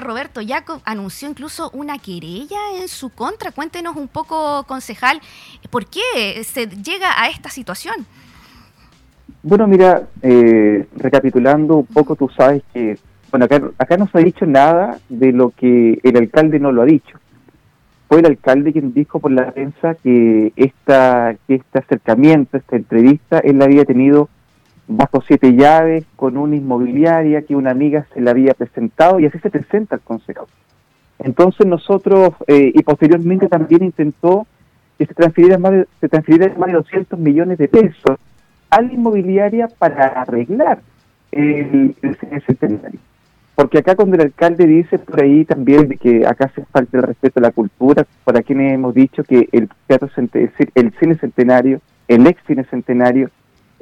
Roberto Jacob anunció incluso una querella en su contra. Cuéntenos un poco, concejal, ¿por qué se llega a esta situación? Bueno, mira, eh, recapitulando un poco, tú sabes que, bueno, acá, acá no se ha dicho nada de lo que el alcalde no lo ha dicho. Fue el alcalde quien dijo por la prensa que, esta, que este acercamiento, esta entrevista, él la había tenido bajo siete llaves con una inmobiliaria que una amiga se la había presentado y así se presenta el consejo. Entonces nosotros, eh, y posteriormente también intentó que se transfiriera más de, se más de 200 millones de pesos a la inmobiliaria para arreglar el, el centenario. Porque acá cuando el alcalde dice por ahí también de que acá se falta el respeto a la cultura, para quienes hemos dicho que el teatro el cine centenario, el ex cine centenario,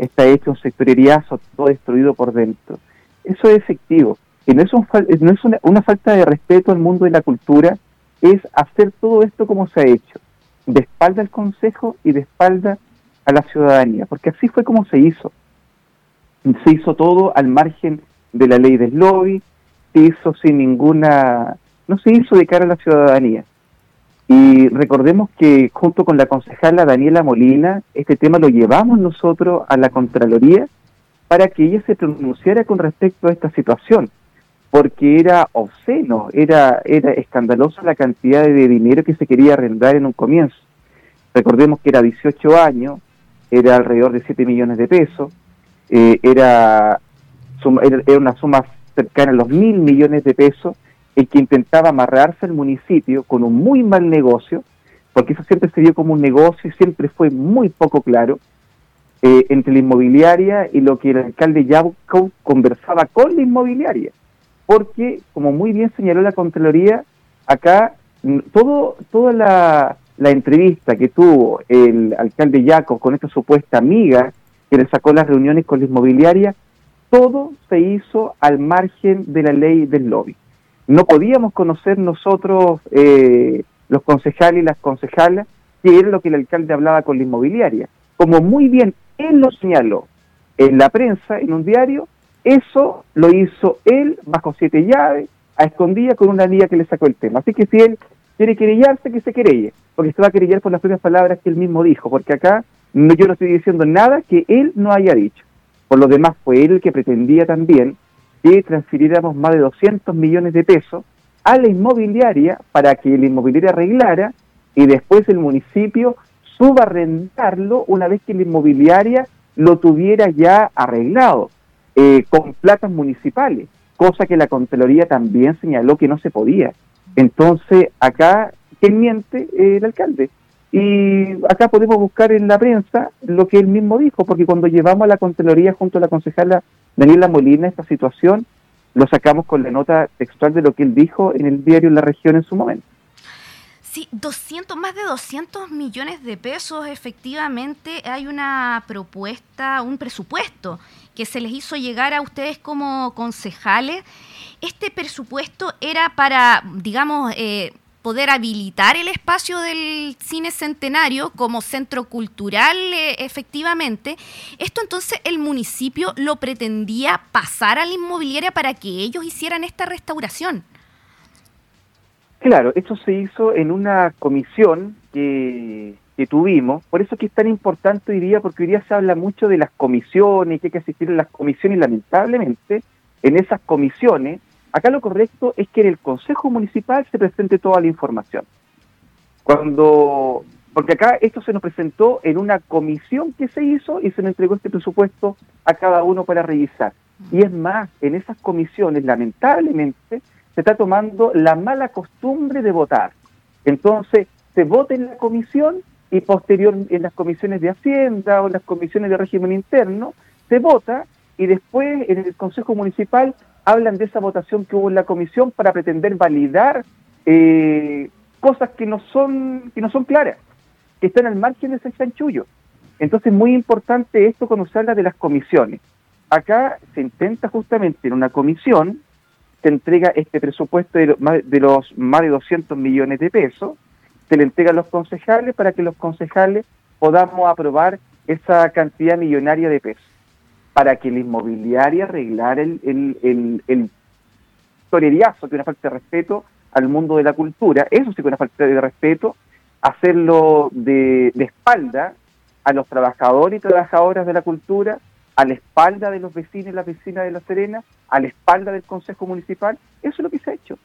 está hecho un sectoriazo, todo destruido por dentro. Eso es efectivo. Y no es, no es una, una, falta de respeto al mundo de la cultura, es hacer todo esto como se ha hecho, de espalda al Consejo y de espalda a la ciudadanía, porque así fue como se hizo. Se hizo todo al margen de la ley del lobby, se hizo sin ninguna, no se hizo de cara a la ciudadanía. Y recordemos que junto con la concejala Daniela Molina, este tema lo llevamos nosotros a la Contraloría para que ella se pronunciara con respecto a esta situación, porque era obsceno, era, era escandalosa la cantidad de dinero que se quería arrendar en un comienzo. Recordemos que era 18 años, era alrededor de 7 millones de pesos, eh, era, era una suma cercana a los mil millones de pesos, el que intentaba amarrarse al municipio con un muy mal negocio, porque eso siempre se vio como un negocio y siempre fue muy poco claro, eh, entre la inmobiliaria y lo que el alcalde Yauco conversaba con la inmobiliaria. Porque, como muy bien señaló la Contraloría, acá todo, toda la, la entrevista que tuvo el alcalde Yaco con esta supuesta amiga que le sacó las reuniones con la inmobiliaria, todo se hizo al margen de la ley del lobby no podíamos conocer nosotros, eh, los concejales y las concejalas, qué era lo que el alcalde hablaba con la inmobiliaria. Como muy bien él lo señaló en la prensa, en un diario, eso lo hizo él bajo siete llaves, a escondida con una amiga que le sacó el tema. Así que si él quiere querellarse, que se querelle, porque se va a querellar por las propias palabras que él mismo dijo, porque acá no, yo no estoy diciendo nada que él no haya dicho. Por lo demás, fue él el que pretendía también que transfiriéramos más de 200 millones de pesos a la inmobiliaria para que la inmobiliaria arreglara y después el municipio suba a rentarlo una vez que la inmobiliaria lo tuviera ya arreglado, eh, con platas municipales, cosa que la Contraloría también señaló que no se podía. Entonces, acá, ¿quién miente? el alcalde. Y acá podemos buscar en la prensa lo que él mismo dijo, porque cuando llevamos a la Contraloría junto a la concejala Daniela Molina esta situación, lo sacamos con la nota textual de lo que él dijo en el diario La Región en su momento. Sí, 200, más de 200 millones de pesos, efectivamente, hay una propuesta, un presupuesto que se les hizo llegar a ustedes como concejales. Este presupuesto era para, digamos, eh, poder habilitar el espacio del cine centenario como centro cultural eh, efectivamente. Esto entonces el municipio lo pretendía pasar a la inmobiliaria para que ellos hicieran esta restauración. Claro, esto se hizo en una comisión que, que tuvimos, por eso que es tan importante hoy día, porque hoy día se habla mucho de las comisiones, que hay que asistir a las comisiones y lamentablemente en esas comisiones Acá lo correcto es que en el Consejo Municipal se presente toda la información. Cuando, porque acá esto se nos presentó en una comisión que se hizo y se nos entregó este presupuesto a cada uno para revisar. Y es más, en esas comisiones, lamentablemente, se está tomando la mala costumbre de votar. Entonces, se vota en la comisión y posterior en las comisiones de Hacienda o en las comisiones de régimen interno, se vota y después en el Consejo Municipal hablan de esa votación que hubo en la comisión para pretender validar eh, cosas que no son que no son claras, que están al margen de ese chanchullo. Entonces, muy importante esto cuando se habla de las comisiones. Acá se intenta justamente en una comisión, se entrega este presupuesto de, de los más de 200 millones de pesos, se le entrega a los concejales para que los concejales podamos aprobar esa cantidad millonaria de pesos para que la inmobiliaria arreglara el, el, el, toreriazo, que es una falta de respeto al mundo de la cultura. Eso sí que es una falta de respeto. Hacerlo de, de espalda a los trabajadores y trabajadoras de la cultura, a la espalda de los vecinos y las vecinas de La Serena, a la espalda del Consejo Municipal. Eso es lo que se ha hecho.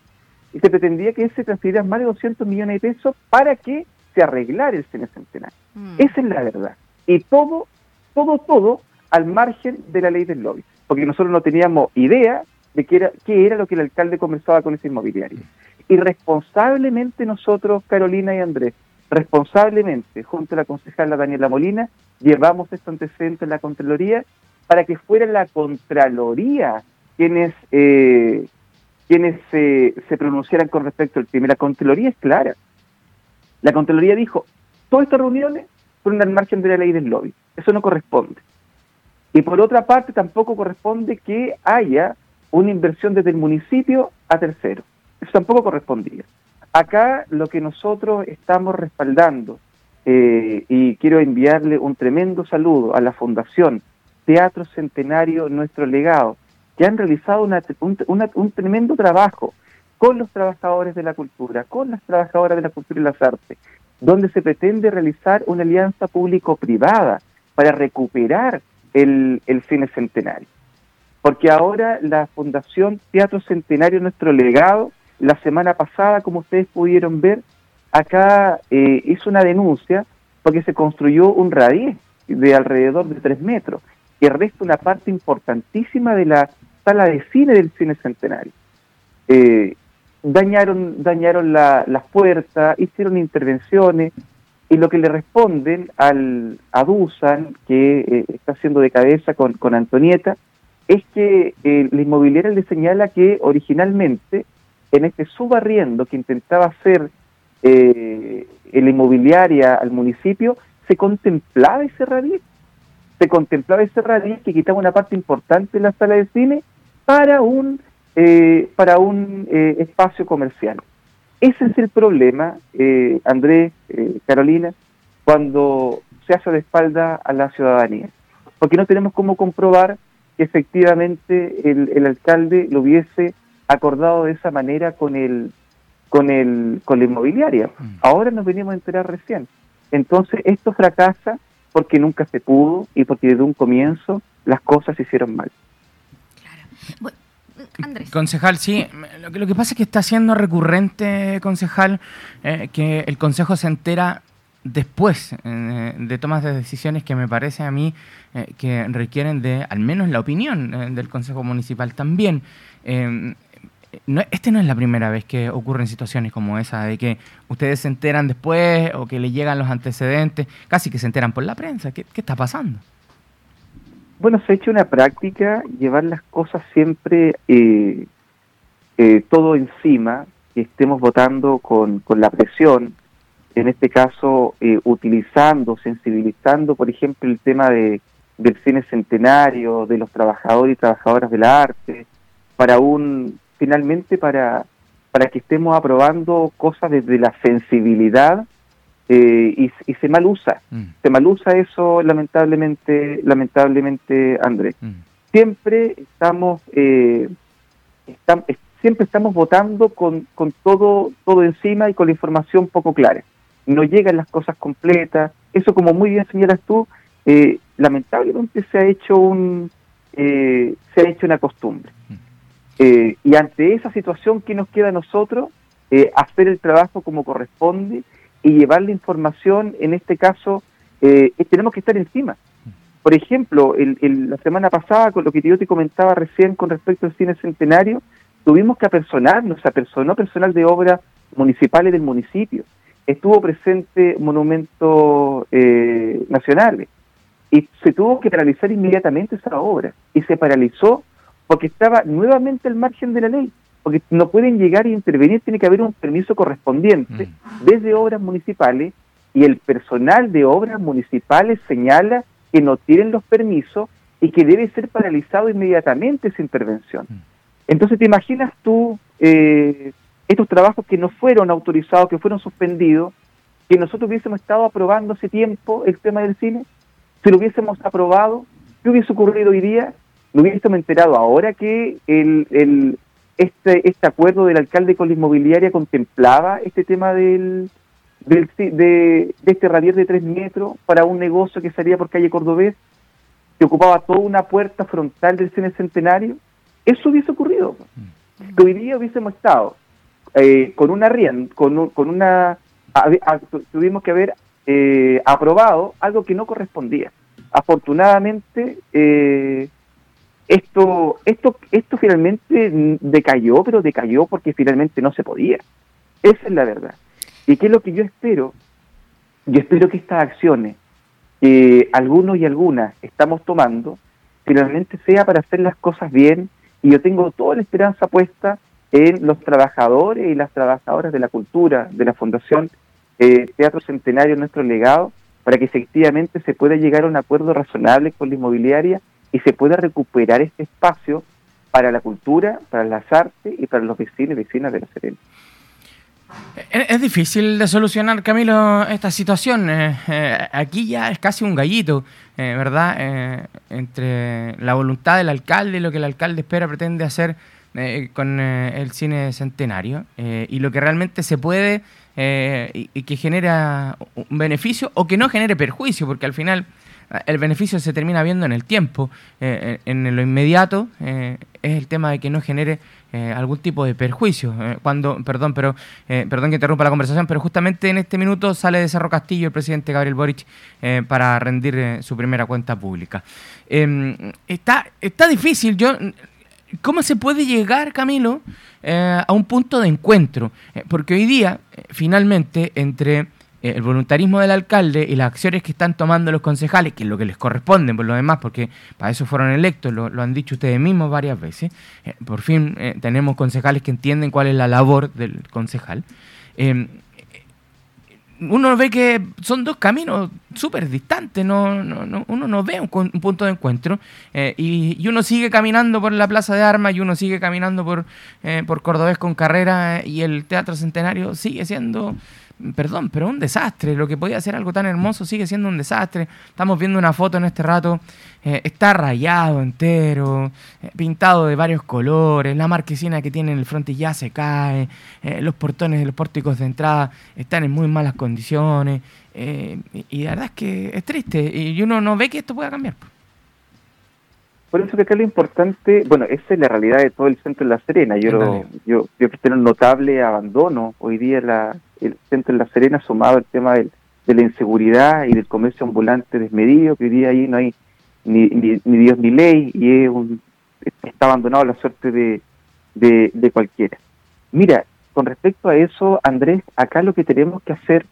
Y se pretendía que se transfirieran más de 200 millones de pesos para que se arreglara el cine centenario. Mm. Esa es la verdad. Y todo, todo, todo al margen de la ley del lobby. Porque nosotros no teníamos idea de qué era, qué era lo que el alcalde conversaba con ese inmobiliario. Y responsablemente nosotros, Carolina y Andrés, responsablemente, junto a la concejala Daniela Molina, llevamos este antecedente en la Contraloría para que fuera la Contraloría quienes, eh, quienes se pronunciaran con respecto al tema. La Contraloría es clara. La Contraloría dijo, todas estas reuniones fueron al margen de la ley del lobby. Eso no corresponde. Y por otra parte, tampoco corresponde que haya una inversión desde el municipio a tercero. Eso tampoco correspondía. Acá lo que nosotros estamos respaldando, eh, y quiero enviarle un tremendo saludo a la Fundación Teatro Centenario Nuestro Legado, que han realizado un, tremendo trabajo con los trabajadores de la cultura, con las trabajadoras de la cultura y las artes, donde se pretende realizar una alianza público-privada para recuperar el, el cine centenario. Porque ahora la Fundación Teatro Centenario Nuestro Legado la semana pasada, como ustedes pudieron ver, acá eh, hizo una denuncia porque se construyó un radier de alrededor de tres metros, que resta una parte importantísima de la sala de cine del cine centenario. Eh, dañaron dañaron la, las puertas, hicieron intervenciones, y lo que le responden al a que eh, está haciendo de cabeza con, con Antonieta, es que eh, la inmobiliaria le señala que originalmente en este subarriendo que intentaba hacer eh, la inmobiliaria al municipio, se contemplaba ese radier. Se contemplaba ese radier que quitaba una parte importante de la sala de cine para un, eh, para un espacio comercial. Ese es el problema, eh, Andrés, eh, Carolina, cuando se hace de espalda a la ciudadanía. Porque no tenemos cómo comprobar que efectivamente el, el alcalde lo hubiese acordado de esa manera con el con el con la inmobiliaria. Mm. Ahora nos venimos a enterar recién. Entonces esto fracasa porque nunca se pudo y porque desde un comienzo las cosas se hicieron mal. Claro. Andrés. Concejal, sí, lo que, lo que pasa es que está siendo recurrente, concejal, eh, que el Consejo se entera después eh, de tomas de decisiones que me parece a mí eh, que requieren de al menos la opinión del Consejo Municipal también no, este no es la primera vez que ocurren situaciones como esa, de que ustedes se enteran después o que le llegan los antecedentes, casi que se enteran por la prensa. ¿Qué, está pasando? Bueno, se ha hecho una práctica llevar las cosas siempre eh, eh, todo encima, que estemos votando con, con la presión, en este caso eh, utilizando, sensibilizando, por ejemplo, el tema de, del cine centenario, de los trabajadores y trabajadoras de la arte, para un finalmente para, para que estemos aprobando cosas desde la sensibilidad eh, y, se mal usa. Mm. Se mal usa eso lamentablemente, lamentablemente Andrés. Mm. Siempre estamos, eh, siempre estamos votando con, con todo, todo encima y con la información poco clara. No llegan las cosas completas. Eso, como muy bien señalas tú, eh, lamentablemente se ha hecho un se ha hecho una costumbre. Mm. Eh, y ante esa situación, ¿qué nos queda a nosotros? Eh, hacer el trabajo como corresponde y llevar la información, en este caso, eh, tenemos que estar encima. Por ejemplo, el, la semana pasada, con lo que yo te comentaba recién con respecto al cine centenario, tuvimos que apersonarnos, apersonó personal de obras municipales del municipio. Estuvo presente monumentos nacionales y se tuvo que paralizar inmediatamente esa obra y se paralizó porque estaba nuevamente al margen de la ley, porque no pueden llegar e intervenir, tiene que haber un permiso correspondiente mm. desde obras municipales y el personal de obras municipales señala que no tienen los permisos y que debe ser paralizado inmediatamente esa intervención. Mm. Entonces, ¿te imaginas tú eh, estos trabajos que no fueron autorizados, que fueron suspendidos, que nosotros hubiésemos estado aprobando hace tiempo el tema del cine? Si lo hubiésemos aprobado, ¿qué hubiese ocurrido hoy día? no hubiésemos enterado ahora que el, este, este acuerdo del alcalde con la inmobiliaria contemplaba este tema del, del de, este radier de tres metros para un negocio que salía por calle Cordobés, que ocupaba toda una puerta frontal del cine centenario, eso hubiese ocurrido. Mm. Hoy día hubiésemos estado eh, con una rienda, con, con una... tuvimos que haber eh, aprobado algo que no correspondía. Afortunadamente, eh, esto, esto, esto finalmente decayó, pero decayó porque finalmente no se podía. Esa es la verdad. ¿Y qué es lo que yo espero? Yo espero que estas acciones que algunos y algunas estamos tomando, finalmente sea para hacer las cosas bien y yo tengo toda la esperanza puesta en los trabajadores y las trabajadoras de la cultura, de la Fundación eh, Teatro Centenario, nuestro legado, para que efectivamente se pueda llegar a un acuerdo razonable con la inmobiliaria y se pueda recuperar este espacio para la cultura, para las artes y para los vecinos y vecinas de la Serena. Es difícil de solucionar, Camilo, esta situación. Eh, eh, aquí ya es casi un gallito, eh, ¿verdad? entre la voluntad del alcalde y lo que el alcalde espera, pretende hacer con el cine centenario y lo que realmente se puede y, y, que genera un beneficio o que no genere perjuicio, porque al final el beneficio se termina viendo en el tiempo, eh, en lo inmediato, eh, es el tema de que no genere eh, algún tipo de perjuicio. cuando, perdón, pero perdón que interrumpa la conversación, pero justamente en este minuto sale de Cerro Castillo el presidente Gabriel Boric para rendir su primera cuenta pública. Em, está, está difícil, yo ¿Cómo se puede llegar, Camilo, a un punto de encuentro? porque hoy día, finalmente, entre eh, el voluntarismo del alcalde y las acciones que están tomando los concejales, que es lo que les corresponde por lo demás, porque para eso fueron electos, lo, han dicho ustedes mismos varias veces, eh, por fin eh, tenemos concejales que entienden cuál es la labor del concejal. uno ve que son dos caminos súper distantes, no, no, uno no ve un, punto de encuentro y, y, uno sigue caminando por la Plaza de Armas y uno sigue caminando por, por Cordobés con carrera y el Teatro Centenario sigue siendo perdón, pero un desastre. Lo que podía ser algo tan hermoso sigue siendo un desastre. Estamos viendo una foto en este rato, eh, está rayado entero, eh, pintado de varios colores, la marquesina que tiene en el frente ya se cae, eh, los portones de los pórticos de entrada están en muy malas condiciones. y, la verdad es que es triste y uno no ve que esto pueda cambiar. Por eso que acá lo importante, bueno, esa es la realidad de todo el centro de La Serena. Yo, lo, yo, yo un notable abandono hoy día la, el centro de La Serena, sumado al tema de la inseguridad y del comercio ambulante desmedido, que hoy día ahí no hay ni, ni, Dios ni ley y es un, está abandonado la suerte de, de, de cualquiera. Mira, con respecto a eso, Andrés, acá lo que tenemos que hacer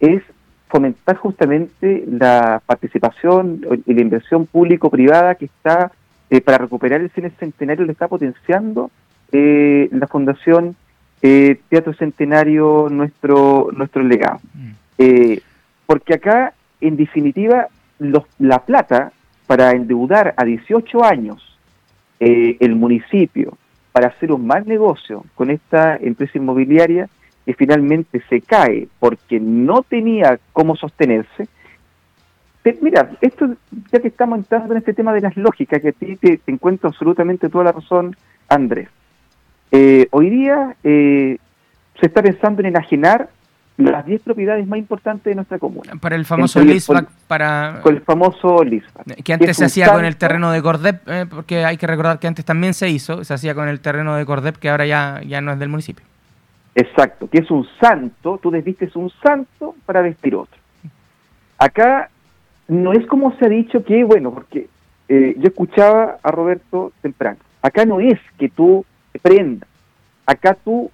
es fomentar justamente la participación y la inversión público-privada que está eh, para recuperar el cine centenario le está potenciando eh, la Fundación eh, Teatro Centenario nuestro nuestro legado. Mm. porque acá, en definitiva, los, la plata para endeudar a 18 años el municipio para hacer un mal negocio con esta empresa inmobiliaria que finalmente se cae porque no tenía cómo sostenerse, mira, esto ya que estamos entrando en este tema de las lógicas, que a ti te, encuentro absolutamente toda la razón, Andrés. Eh, hoy día eh, se está pensando en enajenar las 10 propiedades más importantes de nuestra comuna. Para el famoso LISBAC, para... Con el famoso LISBAC. Que antes se hacía con el terreno de Cordep, eh, porque hay que recordar que antes también se hizo, se hacía con el terreno de Cordep, que ahora ya, ya no es del municipio. Exacto, que es un santo, tú desvistes un santo para vestir otro. Acá no es como se ha dicho que, bueno, porque eh, yo escuchaba a Roberto temprano, acá no es que tú prendas, acá tú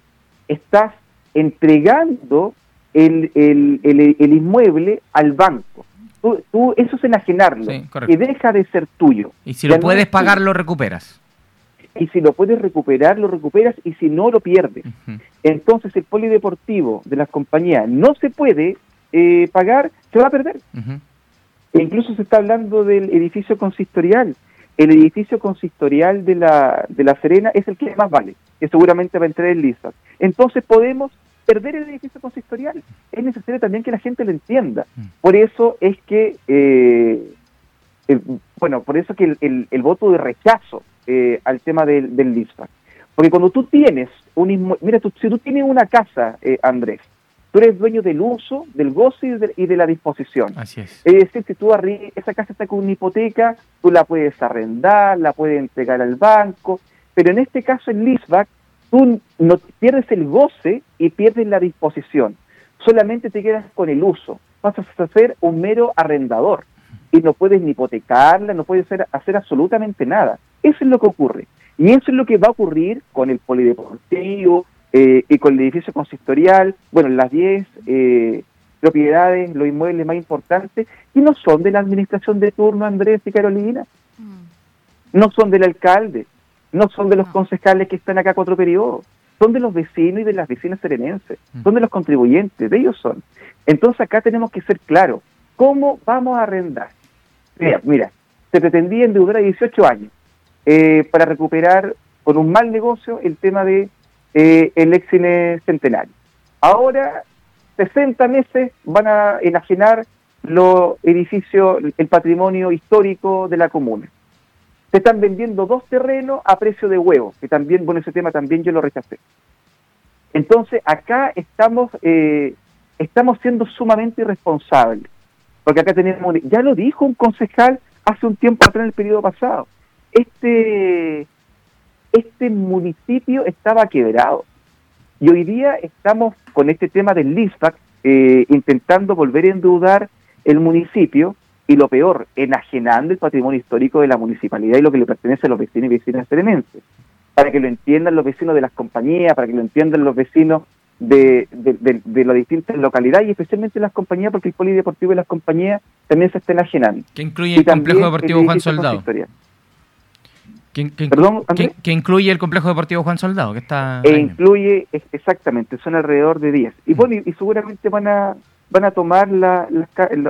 estás entregando el, el, el, inmueble al banco. Tú, eso es enajenarlo, que deja de ser tuyo. Y si lo puedes pagar, lo recuperas. Y si lo puedes recuperar, lo recuperas, y si no, lo pierdes. Entonces el polideportivo de las compañías no se puede eh, pagar, se va a perder. E incluso se está hablando del edificio consistorial. El edificio consistorial de la, de la Serena es el que más vale, que seguramente va a entrar en lista. Entonces podemos perder el edificio consistorial. Es necesario también que la gente lo entienda. Mm. Por eso es que, eh, bueno, por eso que el, el, voto de rechazo eh, al tema del, del Porque cuando tú tienes un mira, tú, si tú tienes una casa, eh, Andrés, tú eres dueño del uso, del goce y de, la disposición. Así es. Es decir, si tú esa casa está con una hipoteca, tú la puedes arrendar, la puedes entregar al banco, pero en este caso en leaseback, tú no pierdes el goce y pierdes la disposición. Solamente te quedas con el uso. Pasas a ser un mero arrendador y no puedes ni hipotecarla, no puedes hacer, hacer absolutamente nada. Eso es lo que ocurre. Y eso es lo que va a ocurrir con el polideportivo eh, y con el edificio consistorial, bueno, las 10 eh, propiedades, los inmuebles más importantes, y no son de la administración de turno, Andrés y Carolina, mm. no son del alcalde, no son de los concejales que están acá cuatro periodos, son de los vecinos y de las vecinas serenenses, mm. son de los contribuyentes, de ellos son. Entonces acá tenemos que ser claros, ¿cómo vamos a arrendar? Mira, mira se pretendía endeudar a 18 años eh, para recuperar con un mal negocio el tema de eh, el ex cine centenario. Ahora, 60 meses van a enajenar los edificios, el patrimonio histórico de la comuna. Se están vendiendo dos terrenos a precio de huevo, que también, bueno, ese tema también yo lo rechacé. Entonces, acá estamos, eh, estamos siendo sumamente irresponsables, porque acá tenemos, ya lo dijo un concejal hace un tiempo atrás en el periodo pasado, este, este municipio estaba quebrado. Y hoy día estamos con este tema del LISPAC eh, intentando volver a endeudar el municipio y lo peor, enajenando el patrimonio histórico de la municipalidad y lo que le pertenece a los vecinos y vecinas serenenses. Para que lo entiendan los vecinos de las compañías, para que lo entiendan los vecinos de, de, las distintas localidades y especialmente las compañías, porque el polideportivo y las compañías también se están enajenando. Que incluye el complejo deportivo Juan Soldado. Que, incluye el complejo deportivo Juan Soldado, que está... E incluye, exactamente, son alrededor de 10. Y bueno, y, seguramente van a van a tomar la,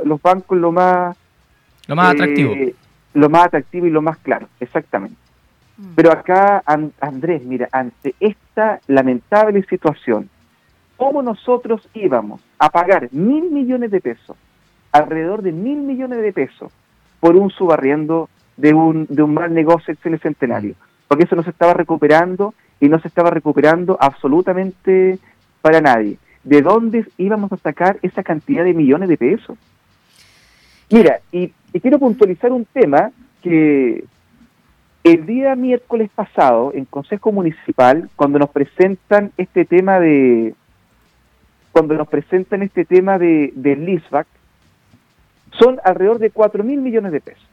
los bancos lo más... Lo más atractivo. Eh, lo más atractivo y lo más claro, exactamente. Mm. Pero acá, Andrés, mira, ante esta lamentable situación, ¿cómo nosotros íbamos a pagar mil millones de pesos, alrededor de mil millones de pesos, por un subarriendo de un, de un mal negocio en el centenario, porque eso no se estaba recuperando y no se estaba recuperando absolutamente para nadie. ¿De dónde íbamos a sacar esa cantidad de millones de pesos? Mira, y, quiero puntualizar un tema que el día miércoles pasado, en Consejo Municipal, cuando nos presentan este tema de cuando nos presentan este tema de, de LISBAC, son alrededor de 4 mil millones de pesos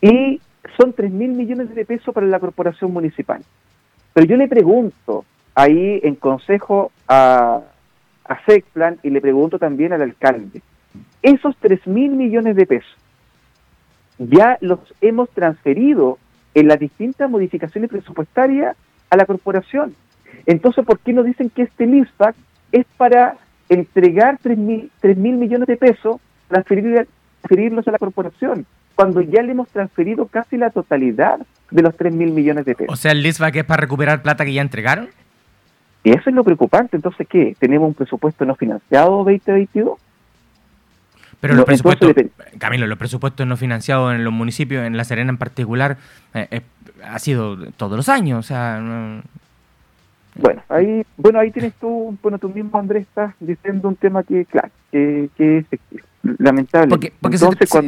y son 3 mil millones de pesos para la corporación municipal. Pero yo le pregunto ahí en consejo a, a SECPLAN y le pregunto también al alcalde, esos 3 mil millones de pesos ya los hemos transferido en las distintas modificaciones presupuestarias a la corporación. Entonces, ¿por qué no dicen que este LISPAC es para entregar 3 mil, millones de pesos, transferirlos a la corporación? Cuando ya le hemos transferido casi la totalidad de los 3 mil millones de pesos. O sea, el que es para recuperar plata que ya entregaron. Y eso es lo preocupante. Entonces, ¿qué? ¿Tenemos un presupuesto no financiado 2022? Pero los presupuestos, Camilo, los presupuestos no financiados en los municipios, en La Serena en particular, eh, eh, ha sido todos los años. O sea, bueno, ahí, bueno, ahí tienes tú, bueno, tú mismo, Andrés, estás diciendo un tema que, claro, que, que es efectivo lamentable. Porque,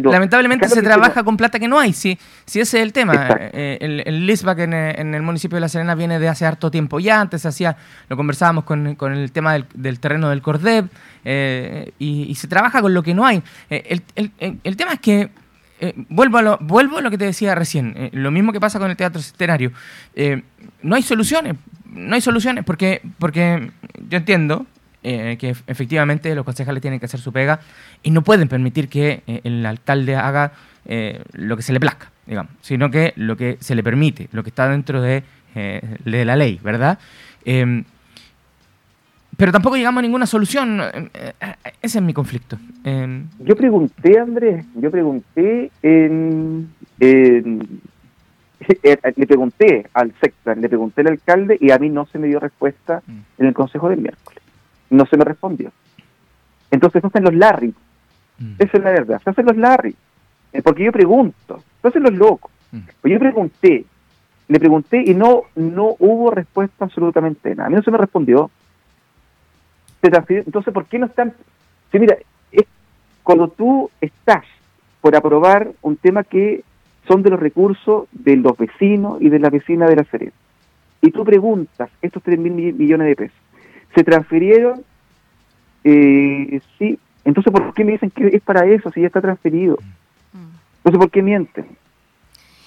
lamentablemente se trabaja con plata que no hay, si, si ese es el tema. Eh, el, el LISBAC en, el municipio de La Serena viene de hace harto tiempo ya, antes hacía, lo conversábamos con, el tema del, terreno del Cordeb, eh, y, se trabaja con lo que no hay. Eh, el, tema es que, vuelvo, a lo, vuelvo a lo que te decía recién, lo mismo que pasa con el teatro centenario, no hay soluciones, no hay soluciones, porque, porque yo entiendo, eh, que efectivamente los concejales tienen que hacer su pega y no pueden permitir que eh, el alcalde haga eh, lo que se le plazca, digamos, sino que lo que se le permite, lo que está dentro de, de la ley, ¿verdad? Em, pero tampoco llegamos a ninguna solución. Ese es mi conflicto. Em, yo pregunté, Andrés, yo pregunté en, le pregunté al sector, le pregunté al alcalde y a mí no se me dio respuesta mm. en el consejo del miércoles no se me respondió. Entonces hacen los Larry. Mm. Esa es la verdad. Se hacen los Larry. Eh, porque yo pregunto. Se hacen los locos. Mm. Pues yo pregunté, le pregunté y no, no hubo respuesta absolutamente nada. A mí no se me respondió. Entonces, ¿por qué no están? Sí, mira, es cuando tú estás por aprobar un tema que son de los recursos de los vecinos y de la vecina de la Serena. Y tú preguntas, estos 3 mil millones de pesos, ¿se transfirieron? Eh, sí. Entonces, ¿por qué me dicen que es para eso si ya está transferido? Mm. Entonces, ¿por qué mienten?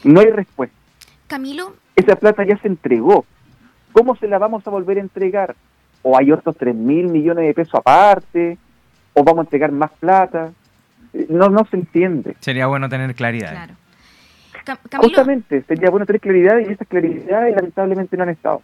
No hay respuesta. Camilo. Esa plata ya se entregó. ¿Cómo se la vamos a volver a entregar? ¿O hay otros 3 mil millones de pesos aparte? ¿O vamos a entregar más plata? Eh, no, no se entiende. Sería bueno tener claridad. Claro. Justamente, sería bueno tener claridad y esas claridades lamentablemente no han estado.